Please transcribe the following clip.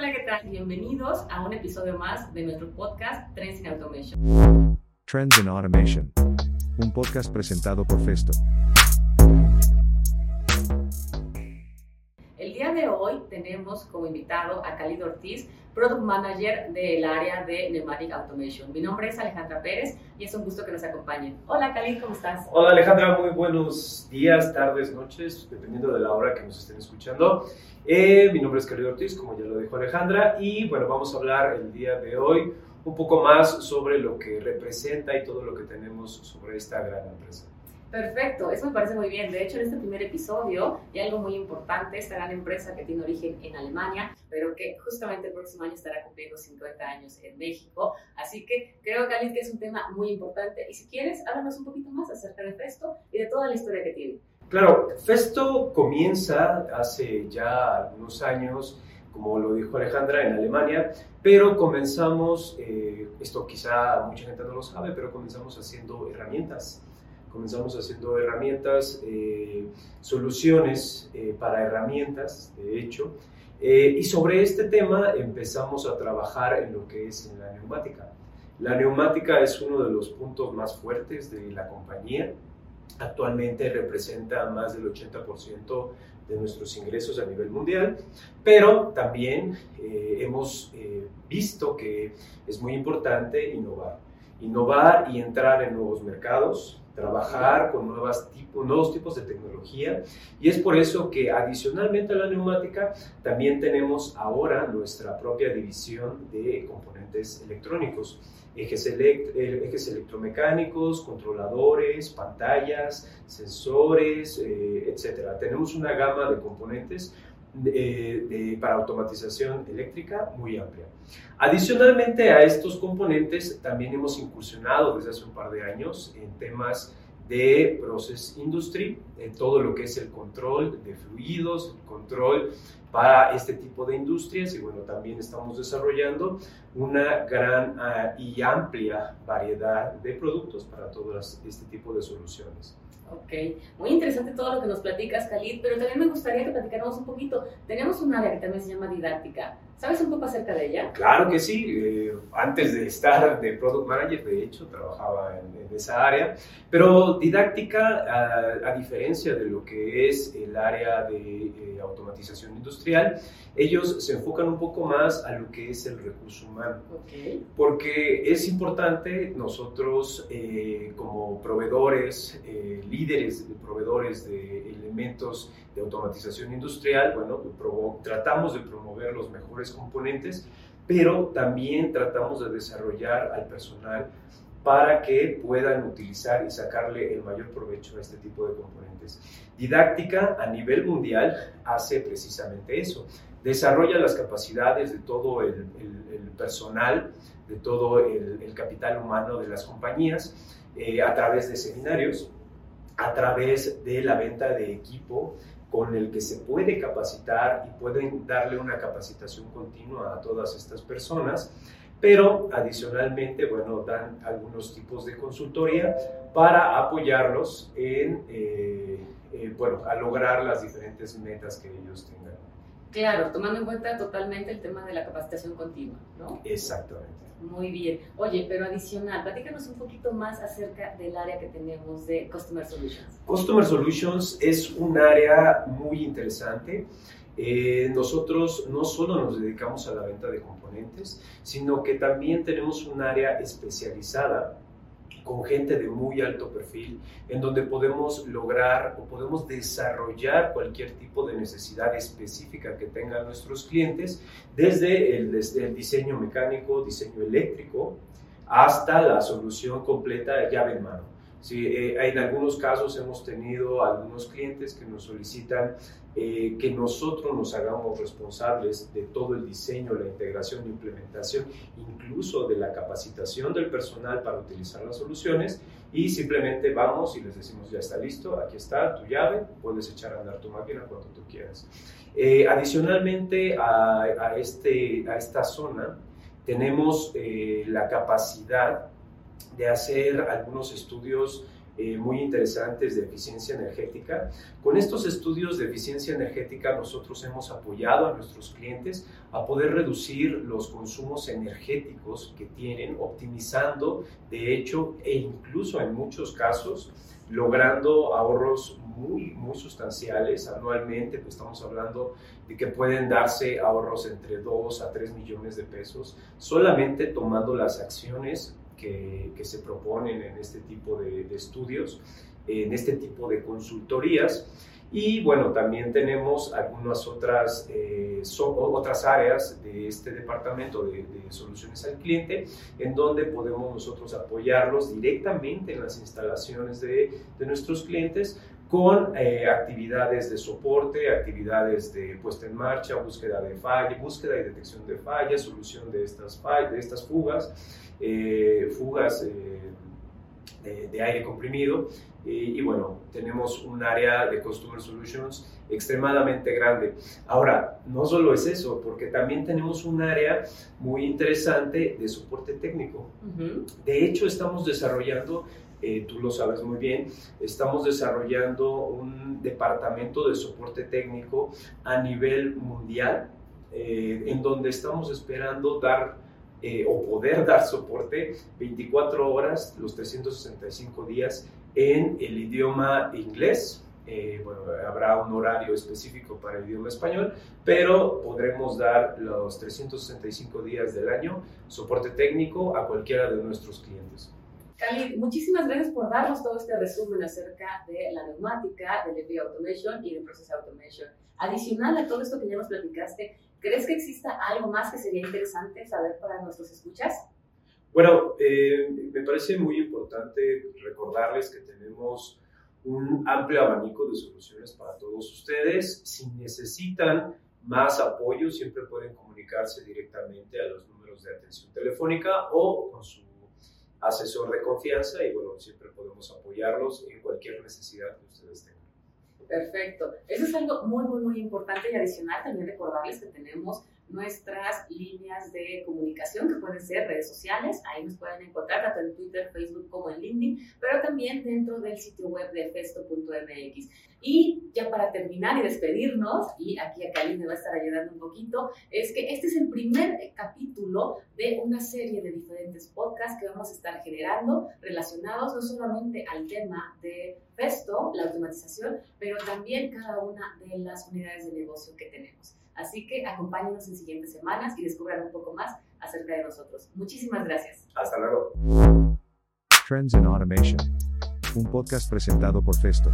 Hola, ¿qué tal? Bienvenidos a un episodio más de nuestro podcast Trends in Automation. Trends in Automation. Un podcast presentado por Festo. Tenemos como invitado a Khalid Ortiz, Product Manager del área de Pneumatic Automation. Mi nombre es Alejandra Pérez y es un gusto que nos acompañen. Hola Khalid, ¿cómo estás? Hola Alejandra, muy buenos días, tardes, noches, dependiendo de la hora que nos estén escuchando. Eh, mi nombre es Khalid Ortiz, como ya lo dijo Alejandra, y bueno, vamos a hablar el día de hoy un poco más sobre lo que representa y todo lo que tenemos sobre esta gran empresa. Perfecto, eso me parece muy bien. De hecho, en este primer episodio, y algo muy importante, esta gran empresa que tiene origen en Alemania, pero que justamente el próximo año estará cumpliendo 50 años en México. Así que creo, Khalid, que es un tema muy importante. Y si quieres, háblanos un poquito más acerca de Festo y de toda la historia que tiene. Claro, Festo comienza hace ya algunos años como lo dijo Alejandra, en Alemania, pero comenzamos, eh, esto quizá mucha gente no lo sabe, pero comenzamos haciendo herramientas comenzamos haciendo herramientas, eh, soluciones eh, para herramientas, de hecho, eh, y sobre este tema empezamos a trabajar en lo que es en la neumática. La neumática es uno de los puntos más fuertes de la compañía. Actualmente representa más del 80% de nuestros ingresos a nivel mundial, pero también hemos visto que es muy importante innovar. Innovar y entrar en nuevos mercados, trabajar con nuevos tipos de tecnología y es por eso que adicionalmente a la neumática también tenemos ahora nuestra propia división de componentes electrónicos. Ejes, eh, ejes electromecánicos, controladores, pantallas, sensores, eh, etc. Tenemos una gama de componentes de, para automatización eléctrica muy amplia. Adicionalmente a estos componentes, también hemos incursionado desde hace un par de años en temas de Process Industry, en todo lo que es el control de fluidos, el control para este tipo de industrias y bueno, también estamos desarrollando una gran uh, y amplia variedad de productos para todo este tipo de soluciones. Ok, muy interesante todo lo que nos platicas, Khalid, pero también me gustaría que platicáramos un poquito. Tenemos un área que también se llama didáctica. ¿Sabes un poco acerca de ella? Claro que sí. Eh, antes de estar de Product Manager, de hecho, trabajaba en, esa área. Pero didáctica, a, diferencia de lo que es el área de eh, automatización industrial, ellos se enfocan un poco más a lo que es el recurso humano. Okay. Porque es importante nosotros, eh, como proveedores, líderes de proveedores de elementos de automatización industrial, bueno, tratamos de promover los mejores componentes, pero también tratamos de desarrollar al personal para que puedan utilizar y sacarle el mayor provecho a este tipo de componentes. Didáctica a nivel mundial hace precisamente eso, desarrolla las capacidades de todo el, personal, de todo el, capital humano de las compañías eh, a través de seminarios, a través de la venta de equipo con el que se puede capacitar y pueden darle una capacitación continua a todas estas personas, pero adicionalmente, bueno, dan algunos tipos de consultoría para apoyarlos en, eh, eh, bueno, a lograr las diferentes metas que ellos tengan. Claro, tomando en cuenta totalmente el tema de la capacitación continua, ¿no? Exactamente. Muy bien. Oye, pero adicional, platícanos un poquito más acerca del área que tenemos de Customer Solutions. Customer Solutions es un área muy interesante. Eh, nosotros no solo nos dedicamos a la venta de componentes, sino que también tenemos un área especializada con gente de muy alto perfil, en donde podemos lograr o podemos desarrollar cualquier tipo de necesidad específica que tengan nuestros clientes, desde el, diseño mecánico, diseño eléctrico, hasta la solución completa llave en mano. Sí, eh, en algunos casos hemos tenido algunos clientes que nos solicitan eh, que nosotros nos hagamos responsables de todo el diseño, la integración, la implementación, incluso de la capacitación del personal para utilizar las soluciones y simplemente vamos y les decimos ya está listo, aquí está tu llave, puedes echar a andar tu máquina cuando tú quieras. Eh, adicionalmente a, a, este, a esta zona tenemos la capacidad de hacer algunos estudios eh, muy interesantes de eficiencia energética. Con estos estudios de eficiencia energética nosotros hemos apoyado a nuestros clientes a poder reducir los consumos energéticos que tienen, optimizando de hecho e incluso en muchos casos logrando ahorros muy, muy sustanciales anualmente, pues estamos hablando de que pueden darse ahorros entre 2 a 3 millones de pesos solamente tomando las acciones que, que se proponen en este tipo de, de estudios, en este tipo de consultorías. Y bueno, también tenemos algunas otras, eh, otras áreas de este departamento de, soluciones al cliente en donde podemos nosotros apoyarlos directamente en las instalaciones de, de nuestros clientes con eh, actividades de soporte, actividades de puesta en marcha, búsqueda de falla, búsqueda y detección de fallas, solución de estas, fallas, de estas fugas, eh, fugas de, aire comprimido. Y, bueno, tenemos un área de Customer Solutions extremadamente grande. Ahora, no solo es eso, porque también tenemos un área muy interesante de soporte técnico. De hecho, estamos desarrollando eh, tú lo sabes muy bien, estamos desarrollando un departamento de soporte técnico a nivel mundial, eh, en donde estamos esperando dar eh, o poder dar soporte 24 horas, los 365 días en el idioma inglés. Eh, bueno, habrá un horario específico para el idioma español, pero podremos dar los 365 días del año soporte técnico a cualquiera de nuestros clientes. Cali, muchísimas gracias por darnos todo este resumen acerca de la neumática, del EPI Automation y del Process Automation. Adicional a todo esto que ya nos platicaste, ¿Crees que exista algo más que sería interesante saber para nuestros escuchas? Bueno, eh, me parece muy importante recordarles que tenemos un amplio abanico de soluciones para todos ustedes. Si necesitan más apoyo, siempre pueden comunicarse directamente a los números de atención telefónica o con su asesor de confianza y bueno, siempre podemos apoyarlos en cualquier necesidad que ustedes tengan. Perfecto. Eso es algo muy, muy, muy importante y adicional también recordarles que tenemos nuestras líneas de comunicación, que pueden ser redes sociales, ahí nos pueden encontrar tanto en Twitter, Facebook como en LinkedIn, pero también dentro del sitio web de festo.mx. Y ya para terminar y despedirnos, y aquí a Cali me va a estar ayudando un poquito, es que este es el primer capítulo de una serie de diferentes podcasts que vamos a estar generando relacionados no solamente al tema de Festo, la automatización, pero también cada una de las unidades de negocio que tenemos. Así que acompáñenos en siguientes semanas y descubran un poco más acerca de nosotros. Muchísimas gracias. Hasta luego. Trends in Automation. Un podcast presentado por Festo.